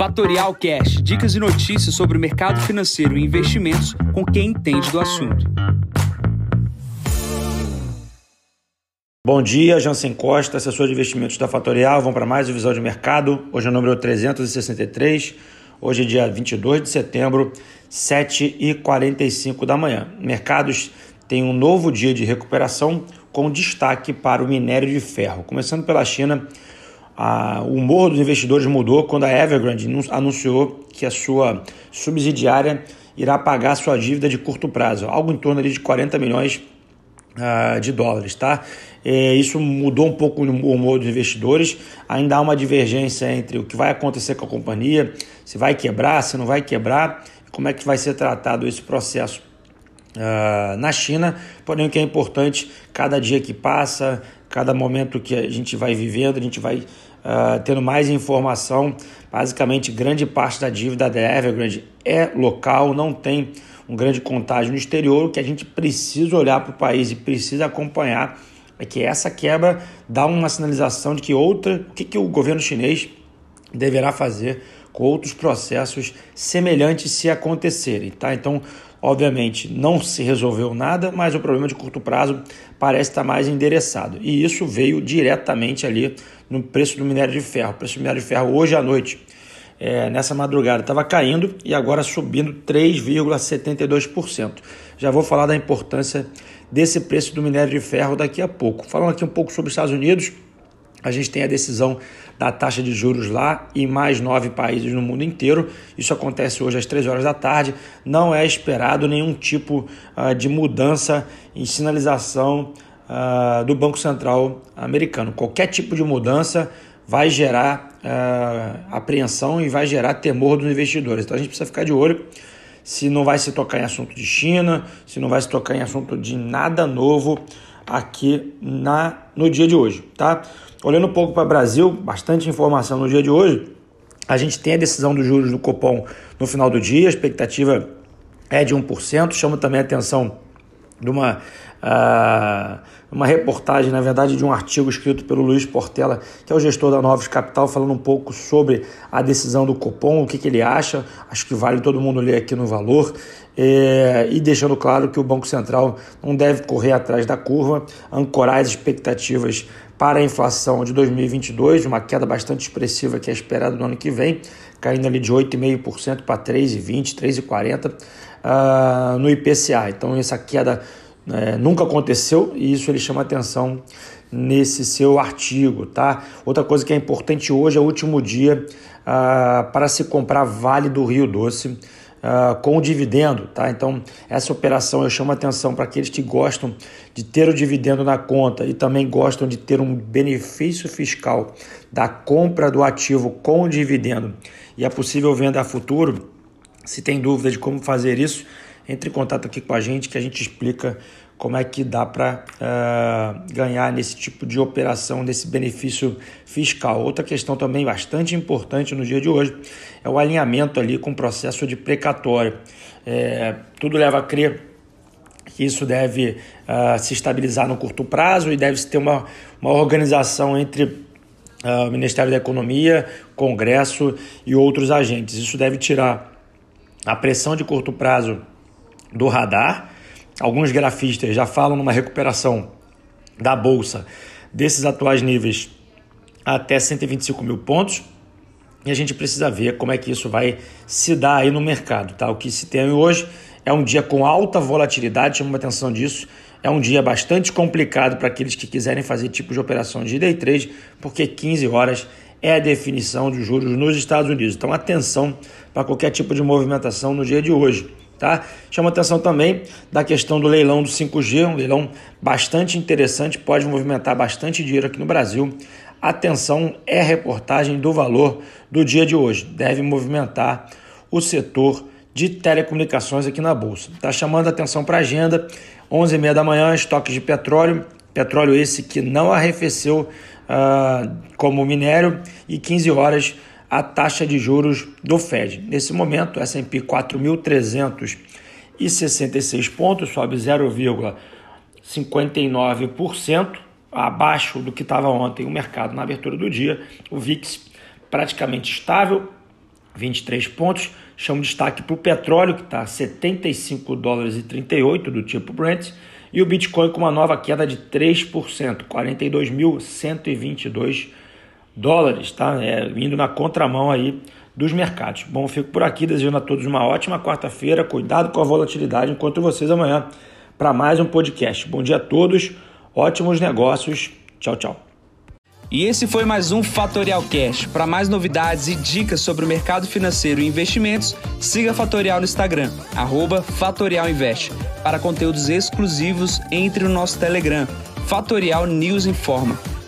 Fatorial Cash, dicas e notícias sobre o mercado financeiro e investimentos com quem entende do assunto. Bom dia, Jansen Costa, assessor de investimentos da Fatorial. Vamos para mais uma visão de mercado. Hoje é o número 363. Hoje é dia 22 de setembro, 7h45 da manhã. Mercados têm um novo dia de recuperação com destaque para o minério de ferro. Começando pela China, a, o humor dos investidores mudou quando a Evergrande anunciou que a sua subsidiária irá pagar sua dívida de curto prazo, algo em torno de 40 milhões uh, de dólares. Tá? É, isso mudou um pouco o humor dos investidores. Ainda há uma divergência entre o que vai acontecer com a companhia, se vai quebrar, se não vai quebrar, como é que vai ser tratado esse processo uh, na China. Porém, o que é importante, cada dia que passa, cada momento que a gente vai vivendo, a gente vai uh, tendo mais informação. Basicamente, grande parte da dívida da Evergrande é local, não tem um grande contágio no exterior. O que a gente precisa olhar para o país e precisa acompanhar é que essa quebra dá uma sinalização de que outra, o que, que o governo chinês deverá fazer com outros processos semelhantes se acontecerem, tá? Então, obviamente, não se resolveu nada, mas o problema de curto prazo parece estar mais endereçado. E isso veio diretamente ali no preço do minério de ferro. O preço do minério de ferro hoje à noite, é, nessa madrugada, estava caindo e agora subindo 3,72%. Já vou falar da importância desse preço do minério de ferro daqui a pouco. Falando aqui um pouco sobre os Estados Unidos, a gente tem a decisão da taxa de juros lá em mais nove países no mundo inteiro. Isso acontece hoje às três horas da tarde. Não é esperado nenhum tipo uh, de mudança em sinalização uh, do Banco Central americano. Qualquer tipo de mudança vai gerar uh, apreensão e vai gerar temor dos investidores. Então a gente precisa ficar de olho se não vai se tocar em assunto de China, se não vai se tocar em assunto de nada novo aqui na, no dia de hoje, tá? Olhando um pouco para o Brasil, bastante informação no dia de hoje. A gente tem a decisão dos juros do Copom no final do dia, a expectativa é de 1%. Chama também a atenção de uma, uh, uma reportagem, na verdade, de um artigo escrito pelo Luiz Portela, que é o gestor da Novos Capital, falando um pouco sobre a decisão do Copom, o que, que ele acha. Acho que vale todo mundo ler aqui no valor. É, e deixando claro que o Banco Central não deve correr atrás da curva, ancorar as expectativas para a inflação de 2022, uma queda bastante expressiva que é esperada no ano que vem, caindo ali de 8,5% para 3,20%, 3,40% uh, no IPCA. Então, essa queda é, nunca aconteceu e isso ele chama atenção nesse seu artigo, tá? Outra coisa que é importante hoje é o último dia uh, para se comprar Vale do Rio Doce uh, com o dividendo, tá? Então, essa operação eu chamo atenção para aqueles que gostam de ter o dividendo na conta e também gostam de ter um benefício fiscal da compra do ativo com o dividendo e a possível venda a futuro. Se tem dúvida de como fazer isso, entre em contato aqui com a gente que a gente explica como é que dá para uh, ah, ganhar nesse tipo de operação, nesse benefício fiscal. Outra questão também bastante importante no dia de hoje é o alinhamento ali com o processo de precatório. É, tudo leva a crer que isso deve uh, se estabilizar no curto prazo e deve ter uma, uma organização entre uh, o Ministério da Economia, Congresso e outros agentes. Isso deve tirar a pressão de curto prazo do radar Alguns grafistas já falam numa recuperação da bolsa desses atuais níveis até 125 mil pontos. E a gente precisa ver como é que isso vai se dar aí no mercado. Tá? O que se tem hoje é um dia com alta volatilidade, chama atenção disso. É um dia bastante complicado para aqueles que quiserem fazer tipo de operação de day trade, porque 15 horas é a definição de juros nos Estados Unidos. Então, atenção para qualquer tipo de movimentação no dia de hoje. Tá? Chama atenção também da questão do leilão do 5G, um leilão bastante interessante, pode movimentar bastante dinheiro aqui no Brasil. Atenção, é reportagem do valor do dia de hoje. Deve movimentar o setor de telecomunicações aqui na Bolsa. Está chamando atenção para a agenda, 11h30 da manhã, estoques de petróleo, petróleo esse que não arrefeceu uh, como minério, e 15 horas a taxa de juros do Fed. Nesse momento, S&P 4.366 pontos, sobe 0,59%, abaixo do que estava ontem o mercado na abertura do dia. O VIX praticamente estável, 23 pontos. Chamo destaque para o petróleo, que está a 75 dólares e 38 do tipo Brent, e o Bitcoin com uma nova queda de 3%, 42.122 dólares, tá? É, indo na contramão aí dos mercados. Bom, fico por aqui desejando a todos uma ótima quarta-feira. Cuidado com a volatilidade. Encontro vocês amanhã para mais um podcast. Bom dia a todos, ótimos negócios. Tchau, tchau. E esse foi mais um Fatorial Cash. Para mais novidades e dicas sobre o mercado financeiro e investimentos, siga Fatorial no Instagram, @fatorialinvest. Para conteúdos exclusivos, entre no nosso Telegram, Fatorial News Informa.